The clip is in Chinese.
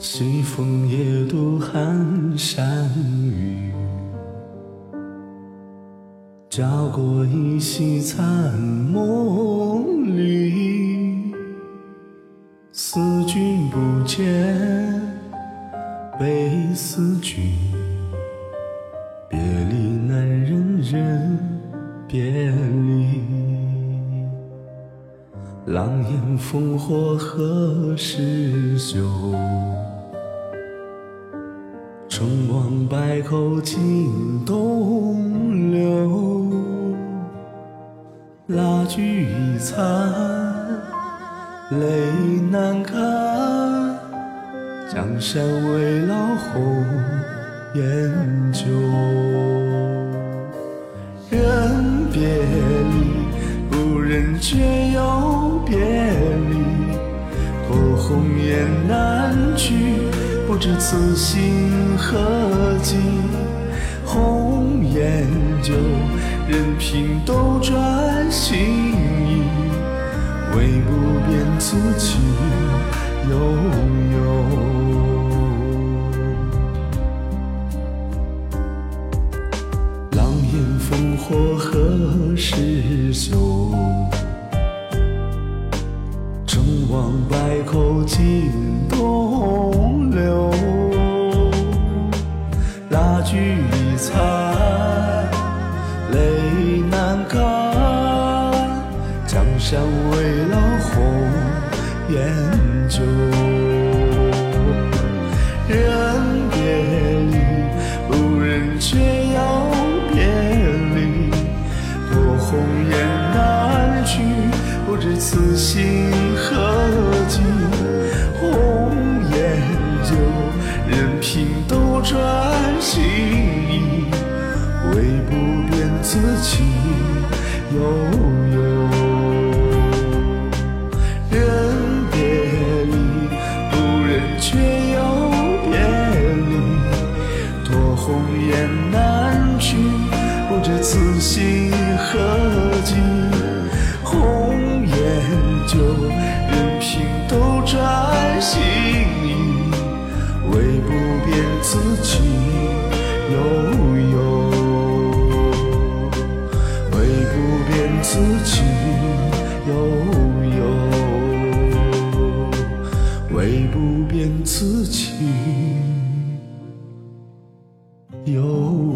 西风夜渡寒山雨，照过一夕残梦里。思君不见，悲思君。狼烟烽火何时休？春往百口尽东流，蜡炬已残，泪难干。江山未老红颜旧，人别离，不忍却托鸿雁南去。不知此心何寄，红颜旧，任凭斗转星移，唯不变此情悠悠。狼烟烽火何时休？成王败寇尽东流，蜡炬已残，泪难干。江山未老，红颜旧。人别离，不忍却要别离，托鸿雁南去。不知此心何寄，任凭斗转星移，唯不变此情悠悠。人别离，不忍却又别离，托鸿雁南去。不知此心何寄。红颜旧，任凭斗转星，唯不变此情悠悠唯不变此情悠悠唯不变此情悠